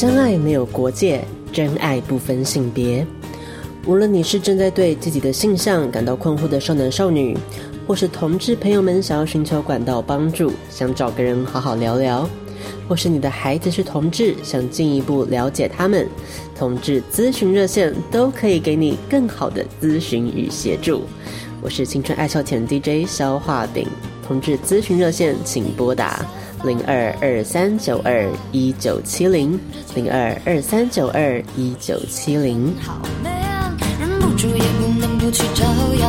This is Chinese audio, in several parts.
相爱没有国界，真爱不分性别。无论你是正在对自己的性向感到困惑的少男少女，或是同志朋友们想要寻求管道帮助，想找个人好好聊聊，或是你的孩子是同志，想进一步了解他们，同志咨询热线都可以给你更好的咨询与协助。我是青春爱消遣 DJ 消化饼，同志咨询热线请拨打零二二三九二一九七零零二二三九二一九七零。好美啊，忍不住也不能不去照耀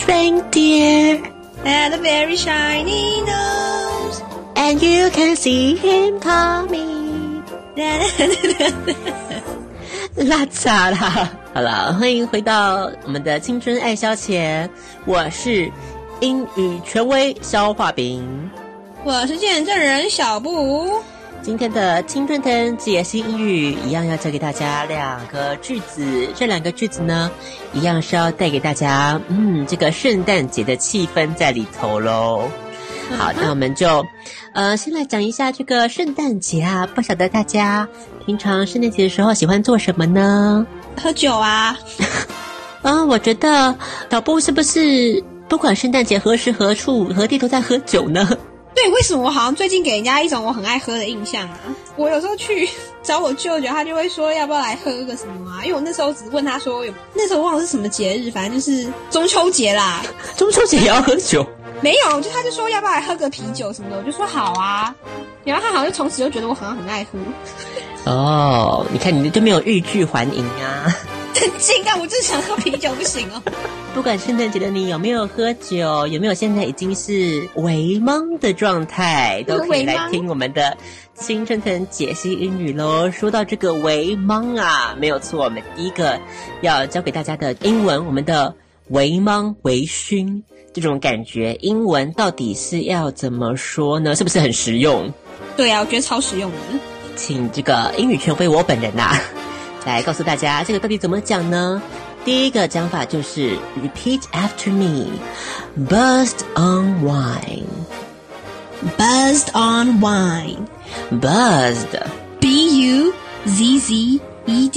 Reindeer had a very shiny nose, and you can see him coming. 拉杂啦！好了，欢迎回到我们的青春爱消遣，我是英语权威消化饼，我是见证人小布。今天的青春藤解析英语一样要教给大家两个句子，这两个句子呢，一样是要带给大家，嗯，这个圣诞节的气氛在里头喽。好，那我们就，呃，先来讲一下这个圣诞节啊，不晓得大家平常圣诞节的时候喜欢做什么呢？喝酒啊。嗯，我觉得导播是不是不管圣诞节何时何处何地都在喝酒呢？对，为什么我好像最近给人家一种我很爱喝的印象啊？我有时候去 找我舅舅，他就会说要不要来喝个什么啊？因为我那时候只问他说有，那时候忘了是什么节日，反正就是中秋节啦。中秋节也要喝酒？没有，就他就说要不要来喝个啤酒什么的，我就说好啊。然后他好像就从此就觉得我好像很爱喝。哦，你看你就没有欲拒还迎啊？很近啊，我就是想喝啤酒，不行哦。不管圣诞节的你有没有喝酒，有没有现在已经是微懵的状态，都可以来听我们的新春藤解析英语喽。说到这个微懵啊，没有错，我们第一个要教给大家的英文，我们的微懵微醺这种感觉，英文到底是要怎么说呢？是不是很实用？对啊，我觉得超实用的。请这个英语权威我本人呐、啊，来告诉大家这个到底怎么讲呢？第一个讲法就是 repeat after me，buzzed on wine，buzzed on wine，buzzed，b u z z e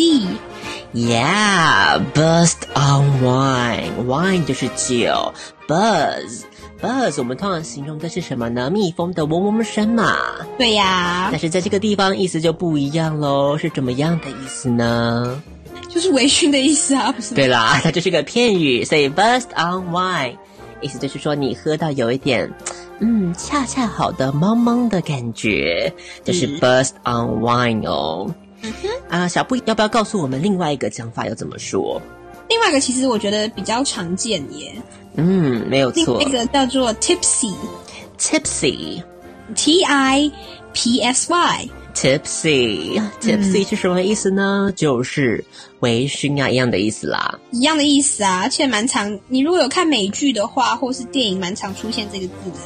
d，yeah，buzzed on wine，wine 就是酒 buzz.，buzz，buzz 我们通常形容的是什么呢？蜜蜂的嗡嗡声嘛。对呀，但是在这个地方意思就不一样喽，是怎么样的意思呢？就是微醺的意思啊，不是？对啦，它就是个片语，所以 buzzed on wine，意思就是说你喝到有一点，嗯，恰恰好的茫茫的感觉，就是 buzzed on wine 哦。嗯哼，啊，小布要不要告诉我们另外一个讲法要怎么说？另外一个其实我觉得比较常见耶。嗯，没有错。那个叫做 tipsy，tipsy，t i p s y。Tipsy，tipsy 是什么意思呢？嗯、就是微醺啊，一样的意思啦。一样的意思啊，而且蛮常。你如果有看美剧的话，或是电影，蛮常出现这个字的。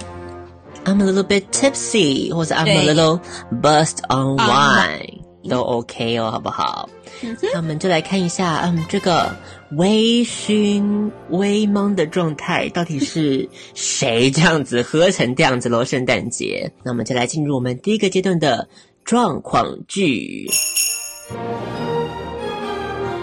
I'm a little bit tipsy，或者 I'm a little buzzed on wine，都 OK 哦，好不好？嗯、那我们就来看一下，嗯，这个微醺、微懵的状态到底是 谁这样子喝成这样子喽？圣诞节，那我们就来进入我们第一个阶段的。状况剧。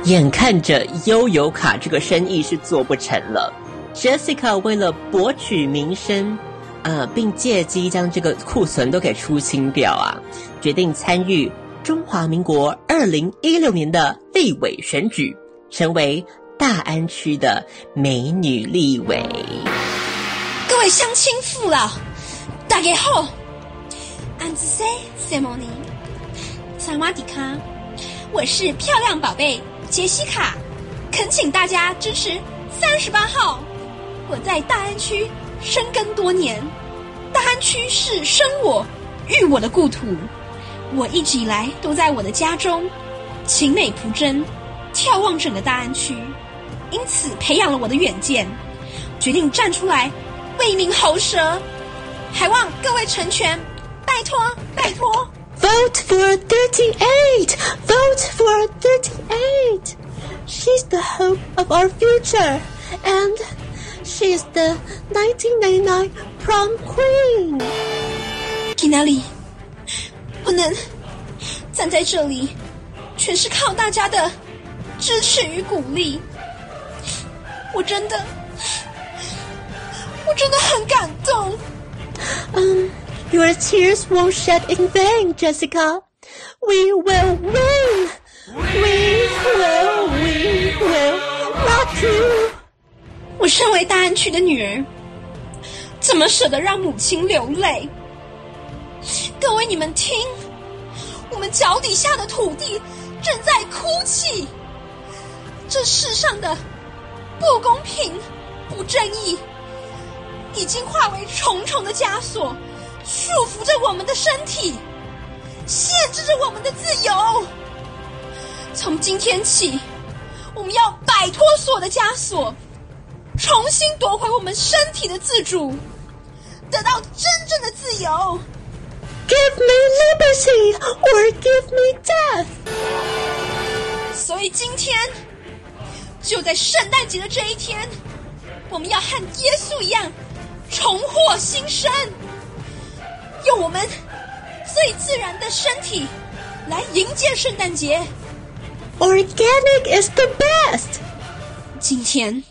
眼看着悠游卡这个生意是做不成了，Jessica 为了博取名声，呃，并借机将这个库存都给出清掉啊，决定参与中华民国二零一六年的立委选举，成为大安区的美女立委。各位乡亲父老，大家好，I'm Simone，萨瓦迪卡，我是漂亮宝贝。杰西卡，恳请大家支持三十八号。我在大安区深耕多年，大安区是生我育我的故土。我一直以来都在我的家中，勤美朴真，眺望整个大安区，因此培养了我的远见，决定站出来为民喉舌，还望各位成全，拜托拜托。Vote for thirty eight. Vote for thirty eight. She's the hope of our future, and she's the 1999 prom queen. 去哪里？不能站在这里，全是靠大家的支持与鼓励。我真的，我真的很感动。嗯。Your tears won't shed in vain, Jessica. We will win. We will, we will rock you. 我身为大安区的女儿，怎么舍得让母亲流泪？各位，你们听，我们脚底下的土地正在哭泣。这世上的不公平、不正义，已经化为重重的枷锁。束缚着我们的身体，限制着我们的自由。从今天起，我们要摆脱所有的枷锁，重新夺回我们身体的自主，得到真正的自由。Give me liberty or give me death。所以今天，就在圣诞节的这一天，我们要和耶稣一样，重获新生。用我们最自然的身体来迎接圣诞节。Organic is the best。今天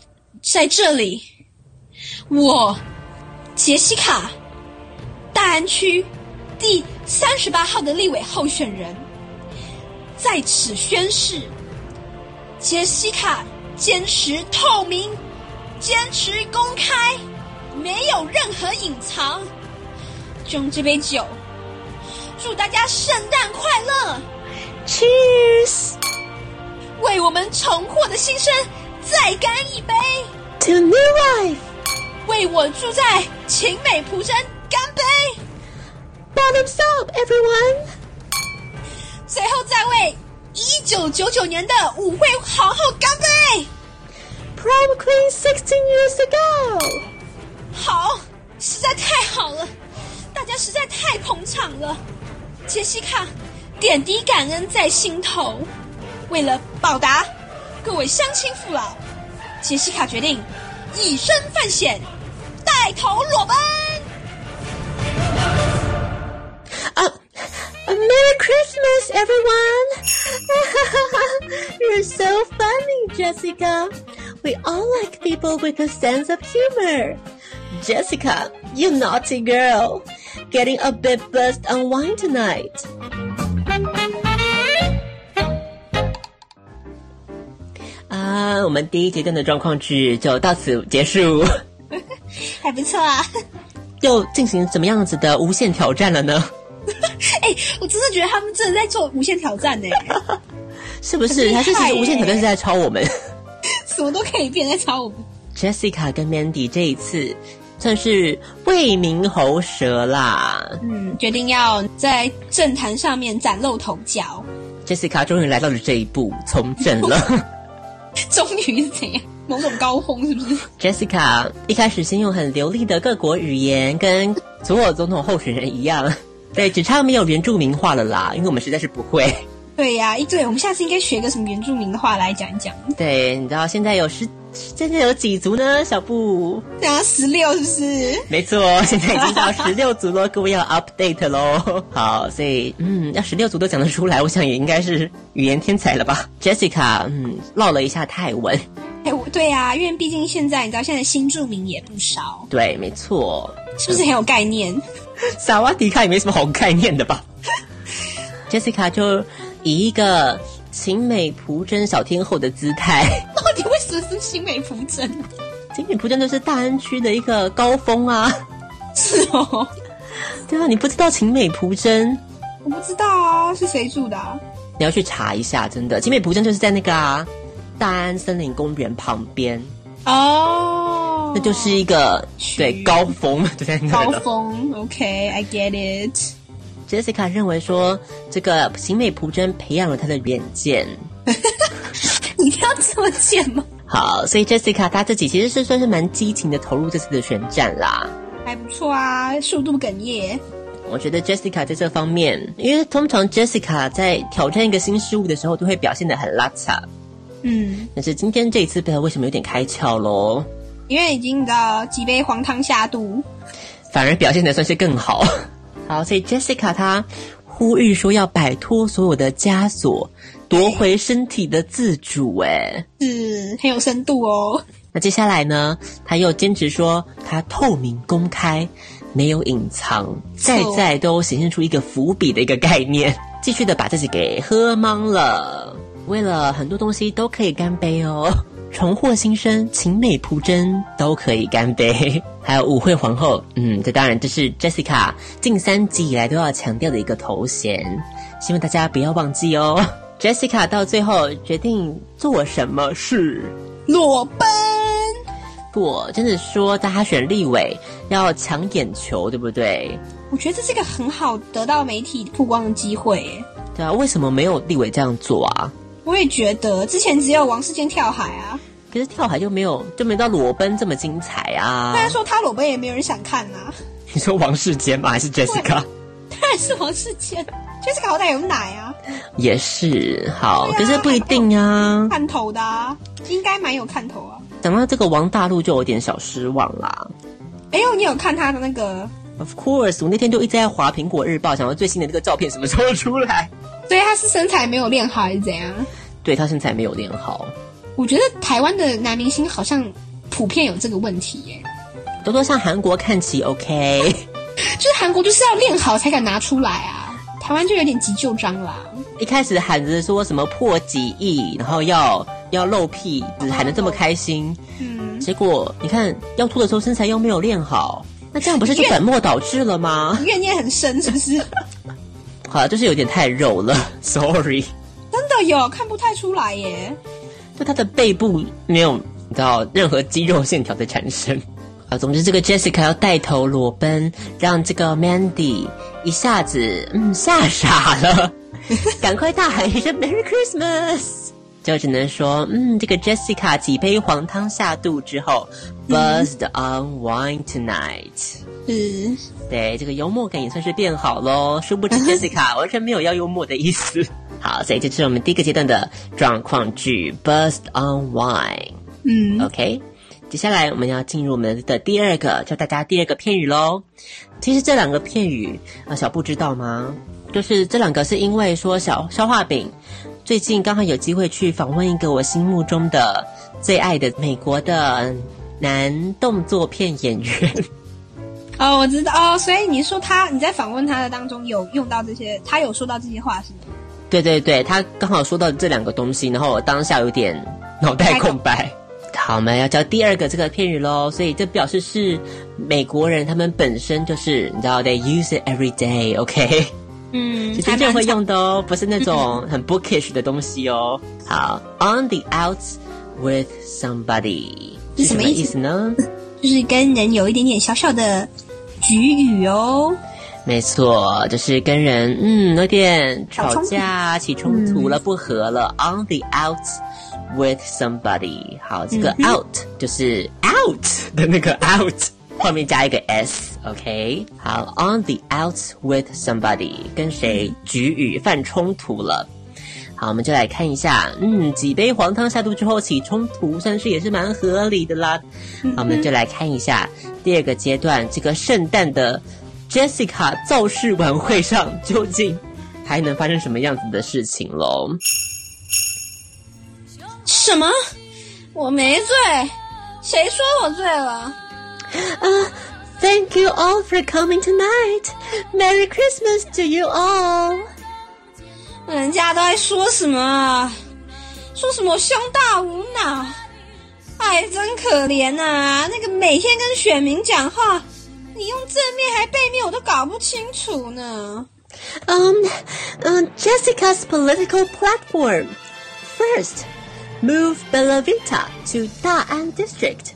在这里，我杰西卡，大安区第三十八号的立委候选人，在此宣誓：杰西卡坚持透明，坚持公开，没有任何隐藏。就用这杯酒，祝大家圣诞快乐！Cheers！为我们重获的新生再干一杯！To new life！为我住在晴美蒲真干杯！Bottoms up, everyone！最后再为一九九九年的舞会皇后干杯！Prom Queen sixteen years ago！好，实在太好了。大家实在太捧场了，杰西卡，点滴感恩在心头。为了报答各位乡亲父老，杰西卡决定以身犯险，带头裸奔。Merry Christmas, everyone! You're so funny, Jessica. We all like people with a sense of humor. Jessica, you naughty girl. Getting a bit buzzed on wine tonight. 啊，我们第一阶段的状况剧就到此结束，还不错啊。又进行怎么样子的无限挑战了呢？ 哎、欸，我真的觉得他们真的在做无限挑战呢，是不是？还是其实无限挑战是在抄我们？什么都可以变，在抄我们。Jessica 跟 Mandy 这一次。算是为民喉舌啦，嗯，决定要在政坛上面崭露头角。Jessica 终于来到了这一步，从政了。终于是怎样？某种高峰是不是？Jessica 一开始先用很流利的各国语言，跟所有总统候选人一样，对，只差没有原住民话了啦，因为我们实在是不会。对呀、啊，一对，我们下次应该学个什么原住民的话来讲一讲。对，你知道现在有十。现在有几族呢？小布，对啊，十六是不是？没错，现在已经到十六族了，各位要 update 喽。好，所以嗯，要十六族都讲得出来，我想也应该是语言天才了吧？Jessica，嗯，唠了一下泰文。哎，对啊，因为毕竟现在你知道，现在新住民也不少。对，没错，是不是很有概念？萨瓦迪卡也没什么好概念的吧？Jessica 就以一个。晴美蒲真小天后的姿态，到底为什么是晴美蒲真？晴美蒲真就是大安区的一个高峰啊！是哦，对啊，你不知道晴美蒲真？我不知道啊，是谁住的啊？你要去查一下，真的，晴美蒲真就是在那个啊大安森林公园旁边哦，那就是一个对高峰，就在那高峰。OK，I get it。Jessica 认为说，这个行美蒲真培养了他的远见。你要这么贱吗？好，所以 Jessica 她自己其实是算是蛮激情的投入这次的选战啦。还不错啊，速度哽咽。我觉得 Jessica 在这方面，因为通常 Jessica 在挑战一个新事物的时候，都会表现得很邋遢。嗯，但是今天这一次不知道为什么有点开窍喽？因为已经的几杯黄汤下肚，反而表现得算是更好。好，所以 Jessica 她呼吁说要摆脱所有的枷锁，夺回身体的自主。哎，是很有深度哦。那接下来呢，她又坚持说她透明公开，没有隐藏，再再都显现出一个伏笔的一个概念，继续的把自己给喝懵了。为了很多东西都可以干杯哦。重获新生，情美蒲真都可以干杯。还有舞会皇后，嗯，这当然这是 Jessica 近三集以来都要强调的一个头衔，希望大家不要忘记哦。Jessica 到最后决定做什么事？裸奔。不，真的说大家选立委要抢眼球，对不对？我觉得这是一个很好得到媒体曝光的机会。对啊，为什么没有立委这样做啊？我也觉得，之前只有王世坚跳海啊。可是跳海就没有，就没到裸奔这么精彩啊！大家说他裸奔也没有人想看啊。你说王世坚吗？还是 Jessica？当然是王世坚，Jessica 好歹有奶啊。也是好，啊、可是不一定啊。看头的，啊，应该蛮有看头啊。讲到这个王大陆就有点小失望啦。哎呦，你有看他的那个？Of course，我那天就一直在滑苹果日报，想到最新的那个照片什么时候出来？对，他是身材没有练好还是怎样？对，他身材没有练好。我觉得台湾的男明星好像普遍有这个问题耶，多多向韩国看齐，OK？就是韩国就是要练好才敢拿出来啊，台湾就有点急救章啦。一开始喊着说什么破几亿，然后要要露屁，只喊得这么开心，嗯，结果你看要吐的时候身材又没有练好，那这样不是就本末倒置了吗？怨念很深是不是？好了，就是有点太肉了，Sorry。真的有看不太出来耶。就他的背部没有你知道任何肌肉线条的产生 啊，总之这个 Jessica 要带头裸奔，让这个 Mandy 一下子嗯吓傻了，赶快大喊一声 Merry Christmas，就只能说嗯这个 Jessica 几杯黄汤下肚之后、嗯、buzzed on wine tonight，嗯，对这个幽默感也算是变好喽，殊不知 Jessica 完全没有要幽默的意思。好，所以这是我们第一个阶段的状况句，Buzzed on Wine。嗯，OK，接下来我们要进入我们的第二个，教大家第二个片语喽。其实这两个片语啊，小布知道吗？就是这两个是因为说小消化饼最近刚好有机会去访问一个我心目中的最爱的美国的男动作片演员。哦，我知道哦，所以你说他你在访问他的当中有用到这些，他有说到这些话是吗？对对对，他刚好说到这两个东西，然后我当下有点脑袋空白。好，我们要教第二个这个片语喽，所以这表示是美国人他们本身就是你知道，they use it every day，OK？嗯，是真正会用的哦，不是那种很 bookish 的东西哦。好，on the outs with somebody 是什么意思呢？就是跟人有一点点小小的局语哦。没错，就是跟人嗯有点吵架起冲突了，不和了。On the out with somebody，好，这个 out、嗯、就是 out 的那个 out，后面加一个 s，OK？、Okay? 好，on the outs with somebody，跟谁局语犯冲突了？好，我们就来看一下，嗯，几杯黄汤下肚之后起冲突，算是也是蛮合理的啦。好，我们就来看一下第二个阶段，这个圣诞的 Jessica 造势晚会上究竟还能发生什么样子的事情喽？什么？我没醉？谁说我醉了？啊、uh,，Thank you all for coming tonight. Merry Christmas to you all. 人家都在说什么？说什么我胸大无脑？哎，真可怜呐、啊！那个每天跟选民讲话，你用正面还背面，我都搞不清楚呢。Um, um, Jessica's political platform. First, move Bella Vita to Da'an District.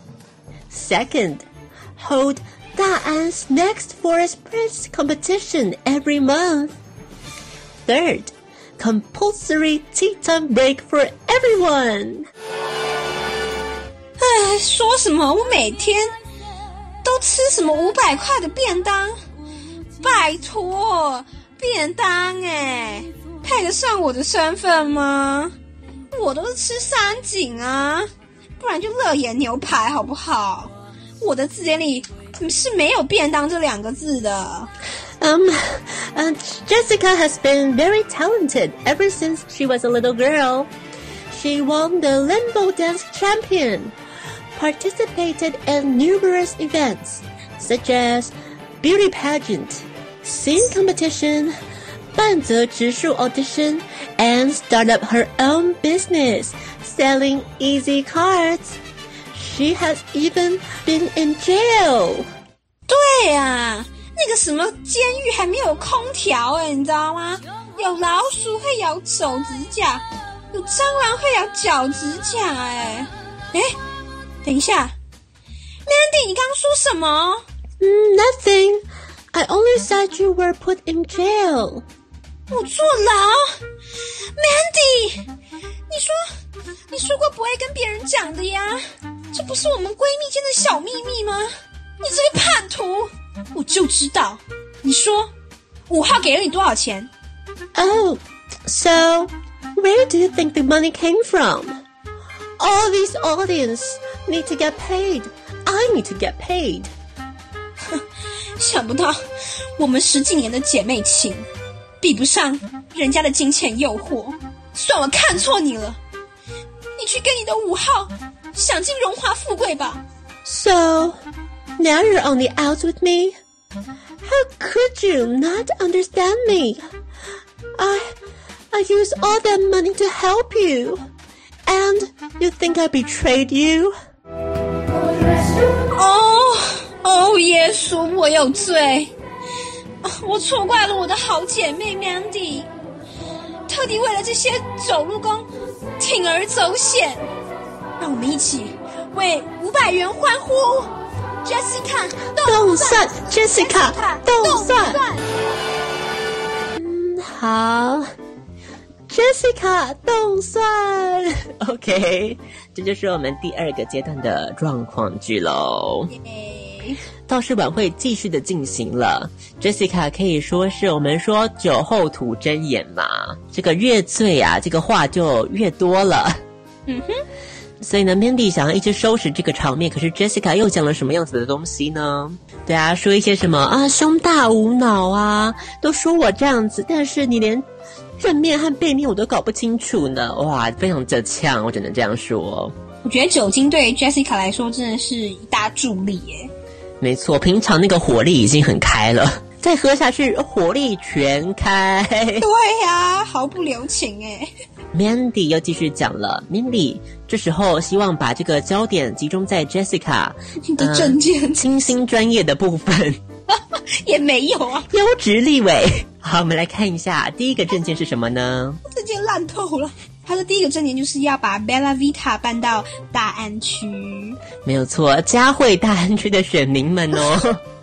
Second, hold Da'an's next Forest Prince competition every month. Third, Compulsory tea time break for everyone。哎，说什么？我每天都吃什么五百块的便当？拜托，便当哎，配得上我的身份吗？我都是吃三井啊，不然就乐眼牛排好不好？我的字典里 是没有便当这两个字的。Um, uh, Jessica has been very talented ever since she was a little girl. She won the limbo dance champion, participated in numerous events such as beauty pageant, sing competition, 半泽直树 audition, and start up her own business selling easy cards. She has even been in jail. 对啊。那个什么监狱还没有空调哎，你知道吗？有老鼠会咬手指甲，有蟑螂会咬脚指甲哎。哎，等一下，Mandy，你刚刚说什么？嗯，Nothing. I only said you were put in jail. 我坐牢，Mandy，你说你说过不会跟别人讲的呀？这不是我们闺蜜间的小秘密吗？你这个叛徒！我就知道，你说五号给了你多少钱？Oh, so where do you think the money came from? All these audience need to get paid. I need to get paid. 想不到我们十几年的姐妹情，比不上人家的金钱诱惑。算我看错你了，你去跟你的五号享尽荣华富贵吧。So. Now you're on the outs with me? How could you not understand me? I, I used all that money to help you. And you think I betrayed you? 哦哦，耶稣，我有罪，我错怪了我的好姐妹 Mandy，特地为了这些走路工铤而走险， 让我们一起为五百元欢呼。Jessica，动算，Jessica，动算。嗯，好，Jessica，动算。OK，这就是我们第二个阶段的状况剧喽。倒是晚会继续的进行了，Jessica 可以说是我们说酒后吐真言嘛，这个越醉啊，这个话就越多了。嗯哼。所以呢，Mandy 想要一直收拾这个场面，可是 Jessica 又讲了什么样子的东西呢？对啊，说一些什么啊，胸大无脑啊，都说我这样子，但是你连正面和背面我都搞不清楚呢，哇，非常的呛，我只能这样说。我觉得酒精对于 Jessica 来说真的是一大助力耶。没错，平常那个火力已经很开了，再喝下去火力全开。对呀、啊，毫不留情哎。Mandy 又继续讲了，Mandy 这时候希望把这个焦点集中在 Jessica 你的证件、呃、清新专业的部分，也没有啊，优质立委。好，我们来看一下第一个证件是什么呢？证件烂透了。他的第一个证件就是要把 Bella Vita 搬到大安区，没有错，嘉惠大安区的选民们哦。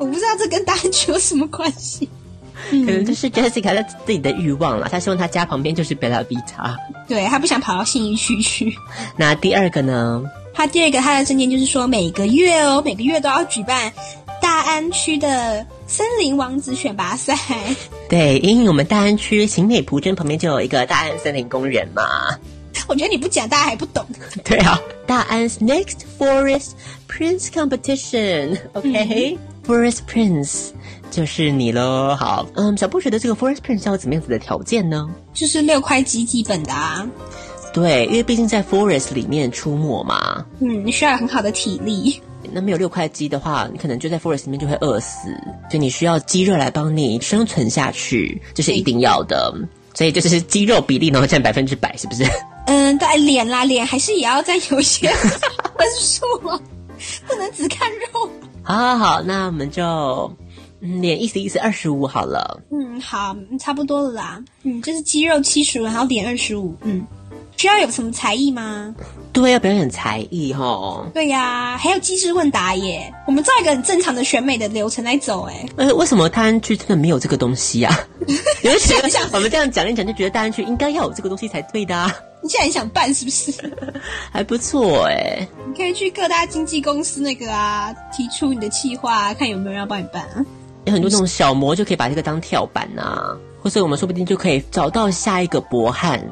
我不知道这跟大安区有什么关系。嗯、可能就是 Jessica 他自己的欲望了，他希望他家旁边就是 Bella Vita，对，他不想跑到信义区去。那第二个呢？他第二个他的证件就是说，每个月哦，每个月都要举办大安区的森林王子选拔赛。对，因为我们大安区行美蒲镇旁边就有一个大安森林公园嘛。我觉得你不讲，大家还不懂。对啊，大安 Next Forest Prince okay? 嗯、Prince 就是你喽。好，嗯，小布觉得这个 Forest Prince 要怎么样子的条件呢？就是六块肌基本的啊。对，因为毕竟在 Forest 里面出没嘛。嗯，你需要很好的体力。那没有六块肌的话，你可能就在 Forest 里面就会饿死，所以你需要肌肉来帮你生存下去，这、是一定要的。所以就是肌肉比例能够占百分之百，是不是？嗯，对，脸啦，脸还是也要再有一些分数啊，不能只看肉。好好好，那我们就嗯，脸意思意思二十五好了。嗯，好，差不多了啦。嗯，就是肌肉七十五，然后脸二十五。嗯。需要有什么才艺吗？对，要表演才艺哈。对呀，还有机智问答耶。我们照一个很正常的选美的流程来走，哎。呃，为什么大安区真的没有这个东西啊？有些我们这样讲一讲，就觉得大安区应该要有这个东西才对的啊。你现在很想办是不是？还不错哎。你可以去各大经纪公司那个啊，提出你的企划，看有没有人要帮你办啊。有很多这种小模就可以把这个当跳板啊，或者我们说不定就可以找到下一个博汉。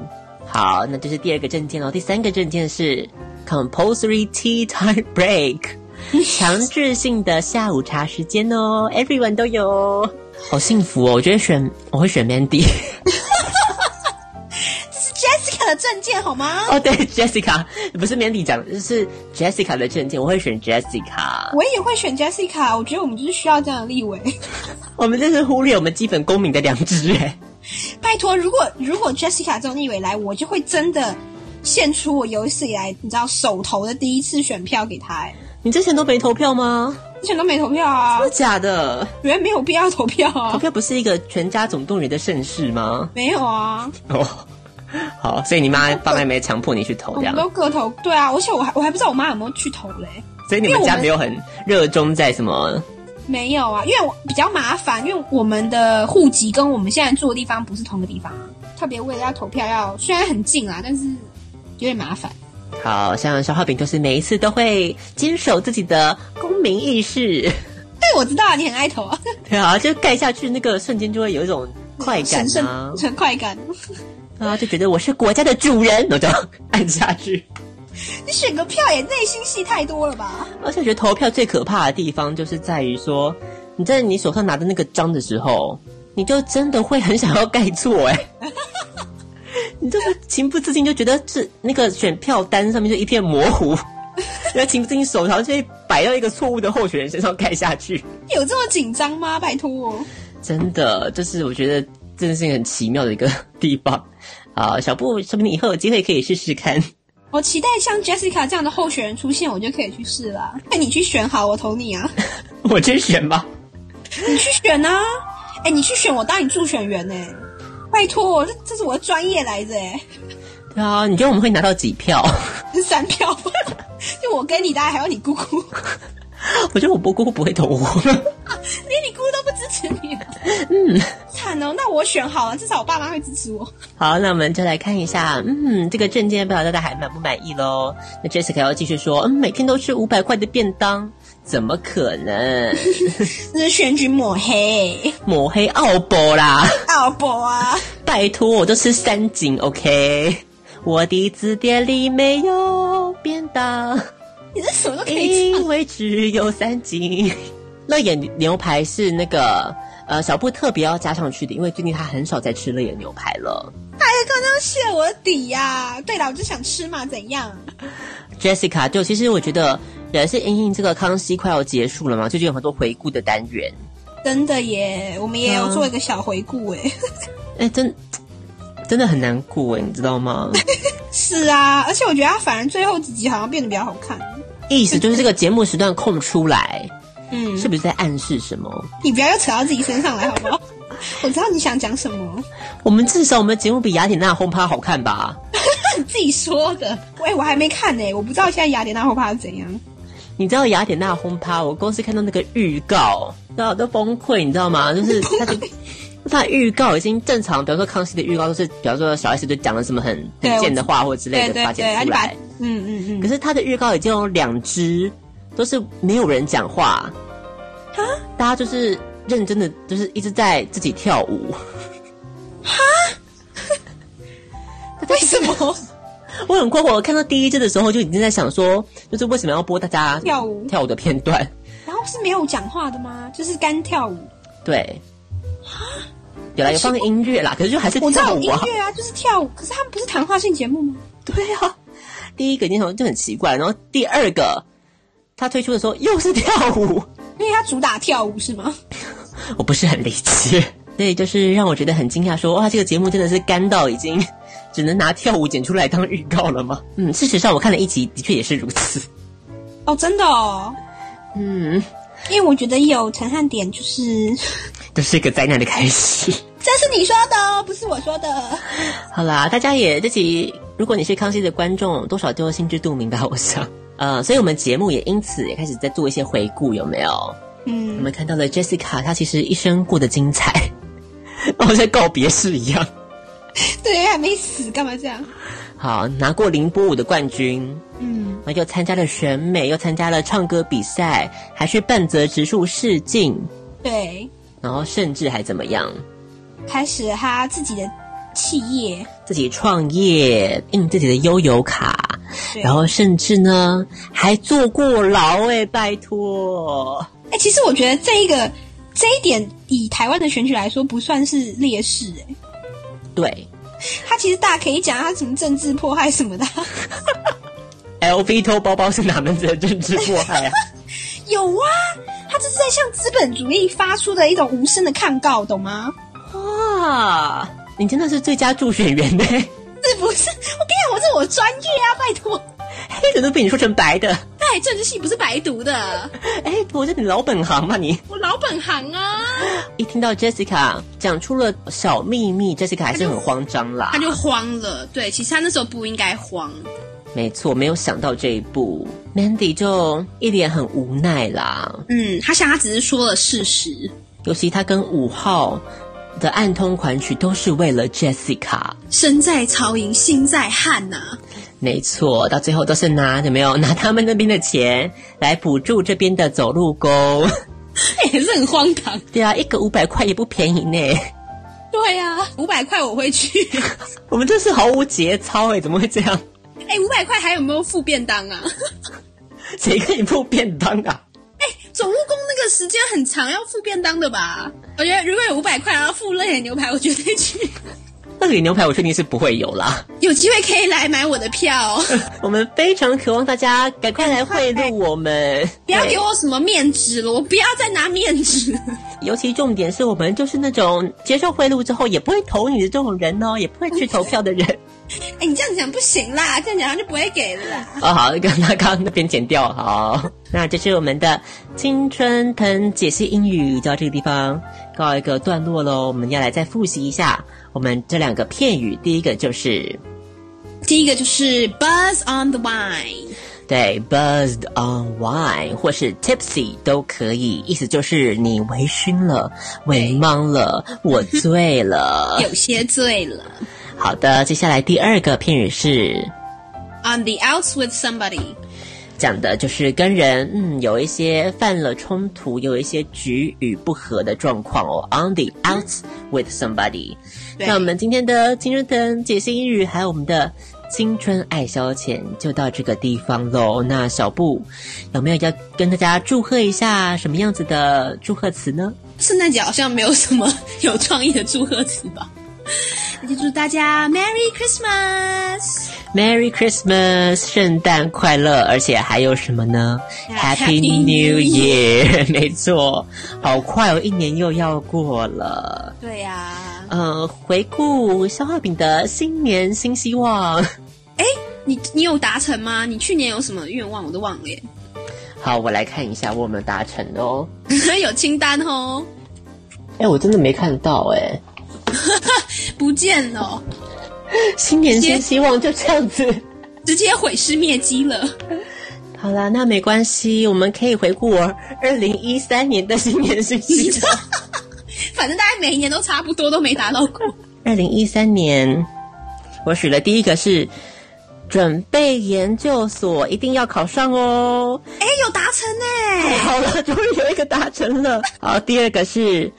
好，那这是第二个证件哦。第三个证件是 compulsory tea time break，强制性的下午茶时间哦，everyone 都有，好幸福哦。我觉得选我会选 Mandy，的证件好吗？哦，对，Jessica 不是 Mandy 讲的，是 Jessica 的证件，我会选 Jessica。我也会选 Jessica，我觉得我们就是需要这样的立委。我们这是忽略我们基本公民的良知哎。拜托，如果如果 Jessica 这种立委来，我就会真的献出我有史以来你知道手投的第一次选票给他。哎，你之前都没投票吗？之前都没投票啊？真的假的？原来没有必要投票啊？投票不是一个全家总动员的盛事吗？没有啊。哦，好，所以你妈爸妈没强迫你去投，这样都各投。对啊，而且我还我还不知道我妈有没有去投嘞。所以你们家没有很热衷在什么？没有啊，因为我比较麻烦，因为我们的户籍跟我们现在住的地方不是同个地方啊。特别为了要投票要，要虽然很近啊，但是有点麻烦。好像小画饼就是每一次都会坚守自己的公民意识。对，我知道啊，你很爱投啊。对啊，就盖下去那个瞬间就会有一种快感啊，很快感。啊，就觉得我是国家的主人，我就按下去。你选个票也内心戏太多了吧？而且我觉得投票最可怕的地方就是在于说，你在你手上拿的那个章的时候，你就真的会很想要盖错哎，你就是情不自禁就觉得是那个选票单上面就一片模糊，然后情不自禁手上就会摆到一个错误的候选人身上盖下去。有这么紧张吗？拜托，真的就是我觉得真的是一个很奇妙的一个地方啊！小布，说不定以后有机会可以试试看。我期待像 Jessica 这样的候选人出现，我就可以去试了。那你去选好，我投你啊！我去选吧。你去选啊！哎、欸，你去选，我当你助选员呢。拜托，这这是我的专业来着哎。对啊，你觉得我们会拿到几票？三票。就我跟你，大概还有你姑姑。我觉得我姑姑不会投我。连你姑姑都不支持你。嗯。那我选好了，至少我爸妈会支持我。好，那我们就来看一下，嗯，这个证件不知道大家还满不满意喽？那 Jessica 要继续说，嗯，每天都吃五百块的便当，怎么可能？那是选举抹黑，抹黑奥博啦，奥博啊！拜托，我都吃三井，OK？我的字典里没有便当，你这什么都可以因为只有三井。那眼牛排是那个。呃，小布特别要加上去的，因为最近他很少再吃乐眼牛排了。他还刚刚卸我的底呀、啊！对了，我就想吃嘛，怎样？Jessica，就其实我觉得也是因应这个康熙快要结束了嘛，最近有很多回顾的单元。真的耶，我们也有做一个小回顾 哎。哎、欸，真真的很难过哎，你知道吗？是啊，而且我觉得他反而最后几集好像变得比较好看。意思就是这个节目时段空出来。嗯，是不是在暗示什么？你不要又扯到自己身上来，好不好？我知道你想讲什么。我们至少我们的节目比雅典娜轰趴好看吧？你 自己说的。喂，我还没看呢，我不知道现在雅典娜轰趴是怎样。你知道雅典娜轰趴？我公司看到那个预告，然后都崩溃，你知道吗？就是他的他预告已经正常，比如说康熙的预告都是，比方说小 S 就讲了什么很很贱的话或者之类的，发剪出来。嗯嗯嗯。可是他的预告已经有两支。都是没有人讲话，啊，大家就是认真的就是一直在自己跳舞。哈？为什么？我很困惑。我看到第一支的时候就已经在想说，就是为什么要播大家跳舞跳舞的片段？然后是没有讲话的吗？就是干跳舞？对。哈？有来，有放个音乐啦，可是就还是跳舞啊。音乐啊，就是跳舞。可是他们不是谈话性节目吗？对啊。第一个镜头就很奇怪，然后第二个他推出的时候又是跳舞，因为他主打跳舞是吗？我不是很理解，所以就是让我觉得很惊讶说，说哇，这个节目真的是干到已经 只能拿跳舞剪出来当预告了吗？嗯，事实上我看了一集，的确也是如此。哦，真的哦，嗯，因为我觉得有陈汉典就是，这是一个灾难的开始。这是你说的哦，不是我说的。好啦，大家也自己，如果你是康熙的观众，多少都心知肚明吧，我想。呃，所以我们节目也因此也开始在做一些回顾，有没有？嗯，我们看到了 Jessica，她其实一生过得精彩，好像告别式一样。对，还没死，干嘛这样？好，拿过凌波舞的冠军，嗯，然后又参加了选美，又参加了唱歌比赛，还去半泽直树试镜，对，然后甚至还怎么样？开始他自己的企业，自己创业，印自己的悠游卡，然后甚至呢还坐过牢哎、欸，拜托！哎、欸，其实我觉得这一个这一点，以台湾的选举来说，不算是劣势哎、欸。对，他其实大可以讲他什么政治迫害什么的。LV 偷包包是哪门子的政治迫害啊？有啊，他这是在向资本主义发出的一种无声的抗告，懂吗？哇，你真的是最佳助选员呢！是不是？我跟你讲，我是我专业啊，拜托。黑人都被你说成白的，对，政治系不是白读的。哎，我是你老本行嘛，你？我老本行啊！一听到 Jessica 讲出了小秘密，Jessica 还是很慌张啦，他就慌了。对，其实他那时候不应该慌。没错，没有想到这一步，Mandy 就一脸很无奈啦。嗯，他想他只是说了事实，尤其他跟五号。的暗通款曲都是为了 Jessica，身在曹营心在汉呐、啊。没错，到最后都是拿有没有拿他们那边的钱来补助这边的走路工，也是很荒唐。对啊，一个五百块也不便宜呢。对啊，五百块我会去。我们真是毫无节操哎，怎么会这样？哎，五百块还有没有付便当啊？谁可以付便当啊？哎，走路工那个时间很长，要付便当的吧？我觉得如果有五百块，然后付热脸牛排，我绝对去。热脸牛排我确定是不会有啦。有机会可以来买我的票。我们非常渴望大家赶快来贿赂我们，不要给我什么面子了，我不要再拿面子。尤其重点是我们就是那种接受贿赂之后也不会投你的这种人哦，也不会去投票的人。哎、欸，你这样讲不行啦，这样讲他就不会给了啦。哦，好，那个那刚刚那边剪掉，好，那这是我们的青春藤解析英语，到这个地方告一个段落喽。我们要来再复习一下我们这两个片语，第一个就是，第一个就是 buzz on the wine，对，buzzed on wine 或是 tipsy 都可以，意思就是你微醺了，微茫了，我醉了，有些醉了。好的，接下来第二个片语是 on the outs with somebody，讲的就是跟人嗯有一些犯了冲突，有一些局与不和的状况哦。on the outs with somebody，那我们今天的青春藤解析英语，还有我们的青春爱消遣，就到这个地方喽。那小布有没有要跟大家祝贺一下什么样子的祝贺词呢？圣诞节好像没有什么有创意的祝贺词吧。那就祝大家 Merry Christmas，Merry Christmas，圣诞快乐！而且还有什么呢？Happy New Year，没错，好快哦，一年又要过了。对呀、啊，呃，回顾消化饼的新年新希望。哎，你你有达成吗？你去年有什么愿望？我都忘了耶。好，我来看一下我有没有达成哦。有清单哦。哎，我真的没看到哎。不见了，新年新希望就这样子，直接毁尸灭迹了。好啦，那没关系，我们可以回顾我二零一三年的新年新希望。反正大家每一年都差不多，都没达到过。二零一三年，我许了第一个是准备研究所，一定要考上哦。哎，有达成呢，好了，终于有一个达成了。好，第二个是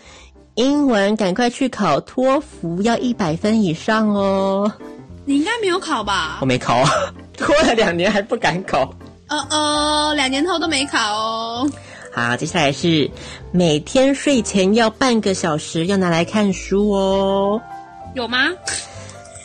英文，赶快去考托福，要一百分以上哦。你应该没有考吧？我没考，拖了两年还不敢考。哦哦，两年后都没考哦。好，接下来是每天睡前要半个小时要拿来看书哦。有吗？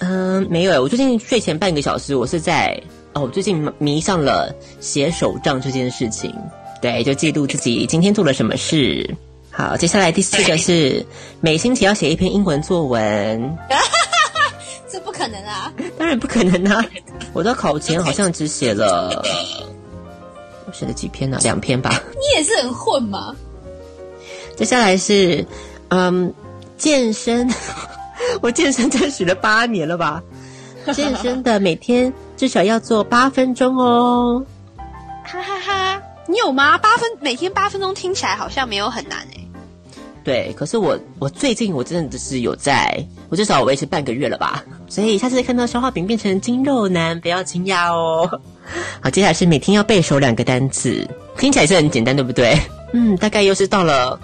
嗯，没有。我最近睡前半个小时，我是在哦，我最近迷上了写手账这件事情。对，就记录自己今天做了什么事。好，接下来第四个是每星期要写一篇英文作文。这不可能啊！当然不可能啊！我到考前好像只写了。我写了几篇呢？两篇吧。你也是很混吗？接下来是，嗯，健身。我健身真学了八年了吧？健身的每天至少要做八分钟哦。哈哈哈！你有吗？八分每天八分钟听起来好像没有很难诶。对，可是我我最近我真的只是有在，我至少维持半个月了吧。所以下次看到消化饼变成筋肉男，不要惊讶哦。好，接下来是每天要背熟两个单词，听起来是很简单，对不对？嗯，大概又是到了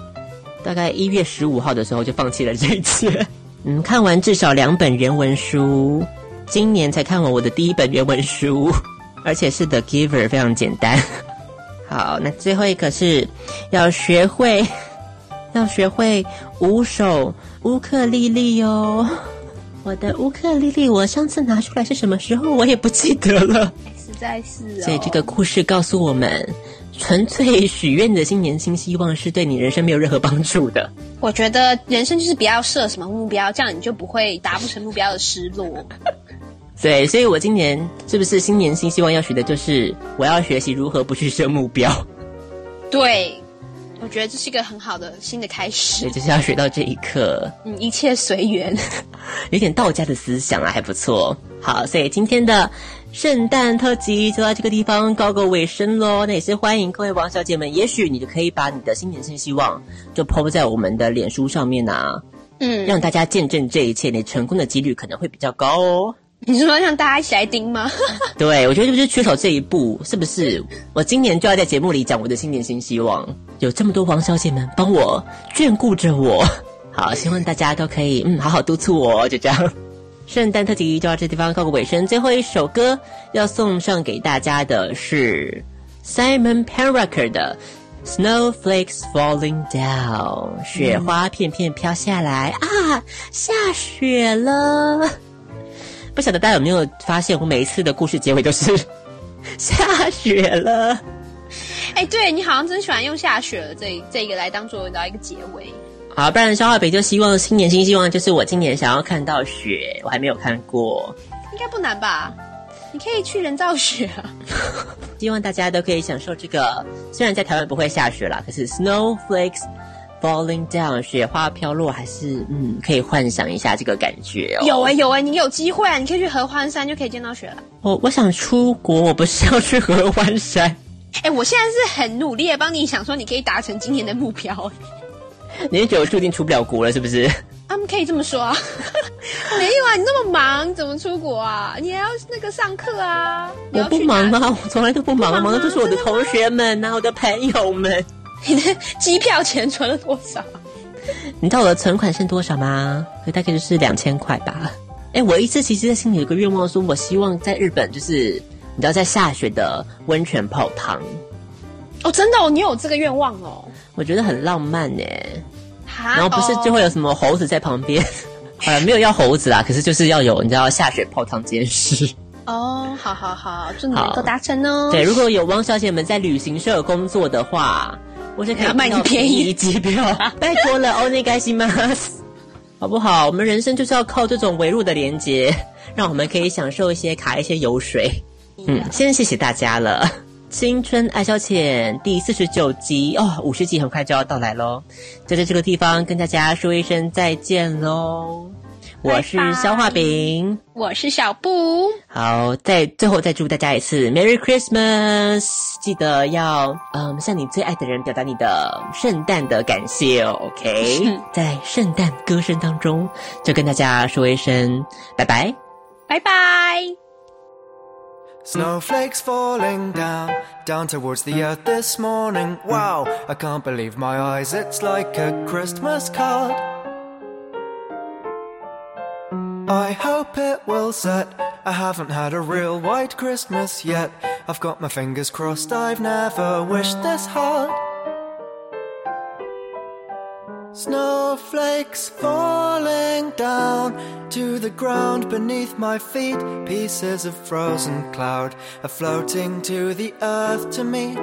大概一月十五号的时候就放弃了这一切。嗯，看完至少两本原文书，今年才看完我的第一本原文书，而且是 The Giver，非常简单。好，那最后一个是要学会要学会五首乌克丽丽哟。我的乌克丽丽，我上次拿出来是什么时候？我也不记得了。实在是哦。所以这个故事告诉我们，纯粹许愿的新年新希望是对你人生没有任何帮助的。我觉得人生就是不要设什么目标，这样你就不会达不成目标的失落。对，所以我今年是不是新年新希望要学的就是我要学习如何不去设目标？对。我觉得这是一个很好的新的开始，对，就是要学到这一课，嗯，一切随缘，有点道家的思想啊，还不错。好，所以今天的圣诞特辑就到这个地方告个尾声喽。那也是欢迎各位王小姐们，也许你就可以把你的新年新希望就 po 在我们的脸书上面啊，嗯，让大家见证这一切，你成功的几率可能会比较高哦。你是说让大家一起来盯吗？对，我觉得就是缺少这一步，是不是？我今年就要在节目里讲我的新年新希望，有这么多王小姐们帮我眷顾着我，好，希望大家都可以嗯好好督促我，就这样。圣诞特辑就到这地方告个尾声，最后一首歌要送上给大家的是 Simon peraker 的 Snowflakes Falling Down，雪花片片飘下来、啊，下雪了。不晓得大家有没有发现，我每一次的故事结尾都是 下雪了。哎、欸，对，你好像真喜欢用下雪了这这个来当做到一个结尾。好，不然肖化北就希望新年新希望就是我今年想要看到雪，我还没有看过。应该不难吧？你可以去人造雪啊。希望大家都可以享受这个，虽然在台湾不会下雪啦，可是 snowflakes。Falling down，雪花飘落，还是嗯，可以幻想一下这个感觉哦。有哎、欸、有哎、欸，你有机会啊，你可以去合欢山，就可以见到雪了。我我想出国，我不是要去合欢山。哎、欸，我现在是很努力的帮你想说，你可以达成今年的目标。你是觉得我注定出不了国了，是不是？他们可以这么说啊。没有啊，你那么忙，怎么出国啊？你还要那个上课啊？我不忙啊，我从来都不忙，忙的都是我的同学们呐、啊，我的朋友们。你的机票钱存了多少？你知道我的存款剩多少吗？大概就是两千块吧。哎，我一直其实在心里有个愿望，说我希望在日本，就是你知道在下雪的温泉泡汤。哦，真的哦，你有这个愿望哦？我觉得很浪漫呢。然后不是就会有什么猴子在旁边？好了，没有要猴子啦，可是就是要有你知道下雪泡汤这件事。哦，好好好，祝你能够达成哦。对，如果有汪小姐们在旅行社工作的话。我是可以卖你便宜机票，拜托了，欧内该西吗？好不好？我们人生就是要靠这种微弱的连接，让我们可以享受一些卡一些油水。嗯，先谢谢大家了。青春爱消遣第四十九集哦，五十集很快就要到来喽，就在这个地方跟大家说一声再见喽。我是消化饼，我是小布。好，在最后再祝大家一次 Merry Christmas！记得要嗯向你最爱的人表达你的圣诞的感谢哦，OK？在圣诞歌声当中，就跟大家说一声拜拜，拜拜。 Snowflakes falling down, down towards the earth this morning. Wow, I can't believe my eyes, it's like a Christmas card. I hope it will set. I haven't had a real white Christmas yet. I've got my fingers crossed, I've never wished this hard. Snowflakes falling down to the ground beneath my feet. Pieces of frozen cloud are floating to the earth to meet.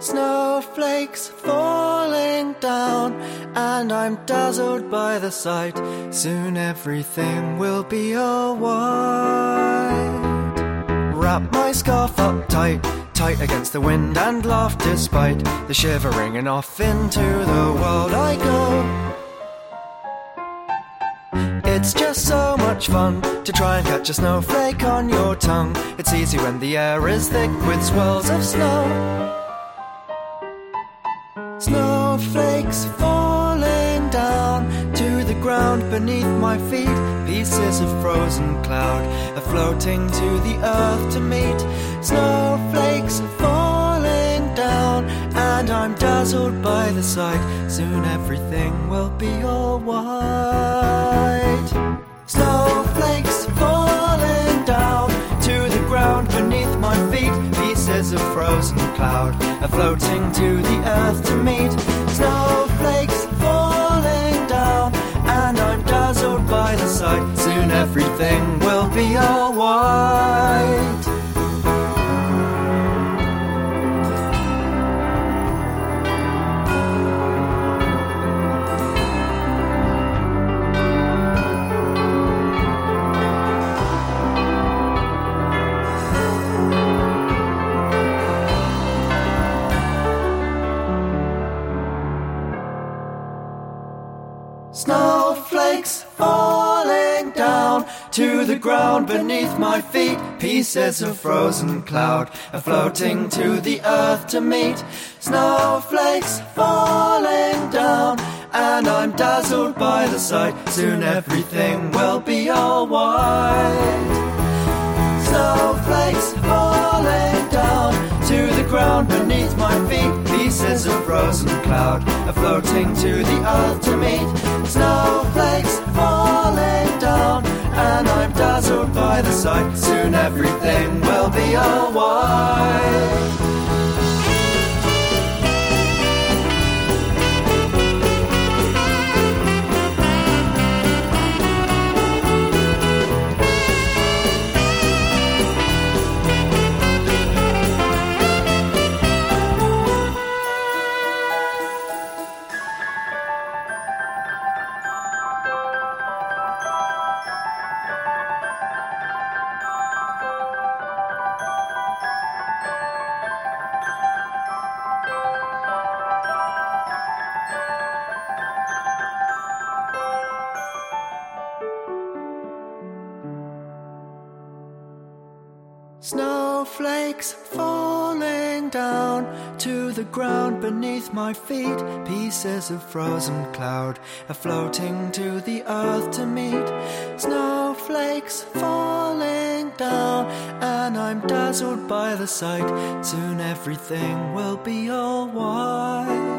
Snowflakes falling down, and I'm dazzled by the sight. Soon everything will be alright. Wrap my scarf up tight tight against the wind and laugh despite the shivering and off into the world I go. It's just so much fun to try and catch a snowflake on your tongue. It's easy when the air is thick with swirls of snow. Snowflakes to the ground beneath my feet. Pieces of frozen cloud are floating to the earth to meet. Snowflakes are falling down, and I'm dazzled by the sight. Soon everything will be all white. Snowflakes falling down to the ground beneath my feet. Pieces of frozen cloud are floating to the earth to meet. Snowflakes by. Soon everything will be alright. Ground beneath my feet. Pieces of frozen cloud are floating to the earth to meet. Snowflakes falling down, and I'm dazzled by the sight. Soon everything will be alright. Snowflakes falling down to the ground beneath my feet. Pieces of frozen cloud are floating to the earth to meet. Snowflakes falling down, and I'm dazzled by the sight. Soon everything will be alright. Snowflakes the ground beneath my feet. Pieces of frozen cloud are floating to the earth to meet. Snowflakes falling down, and I'm dazzled by the sight. Soon everything will be alright.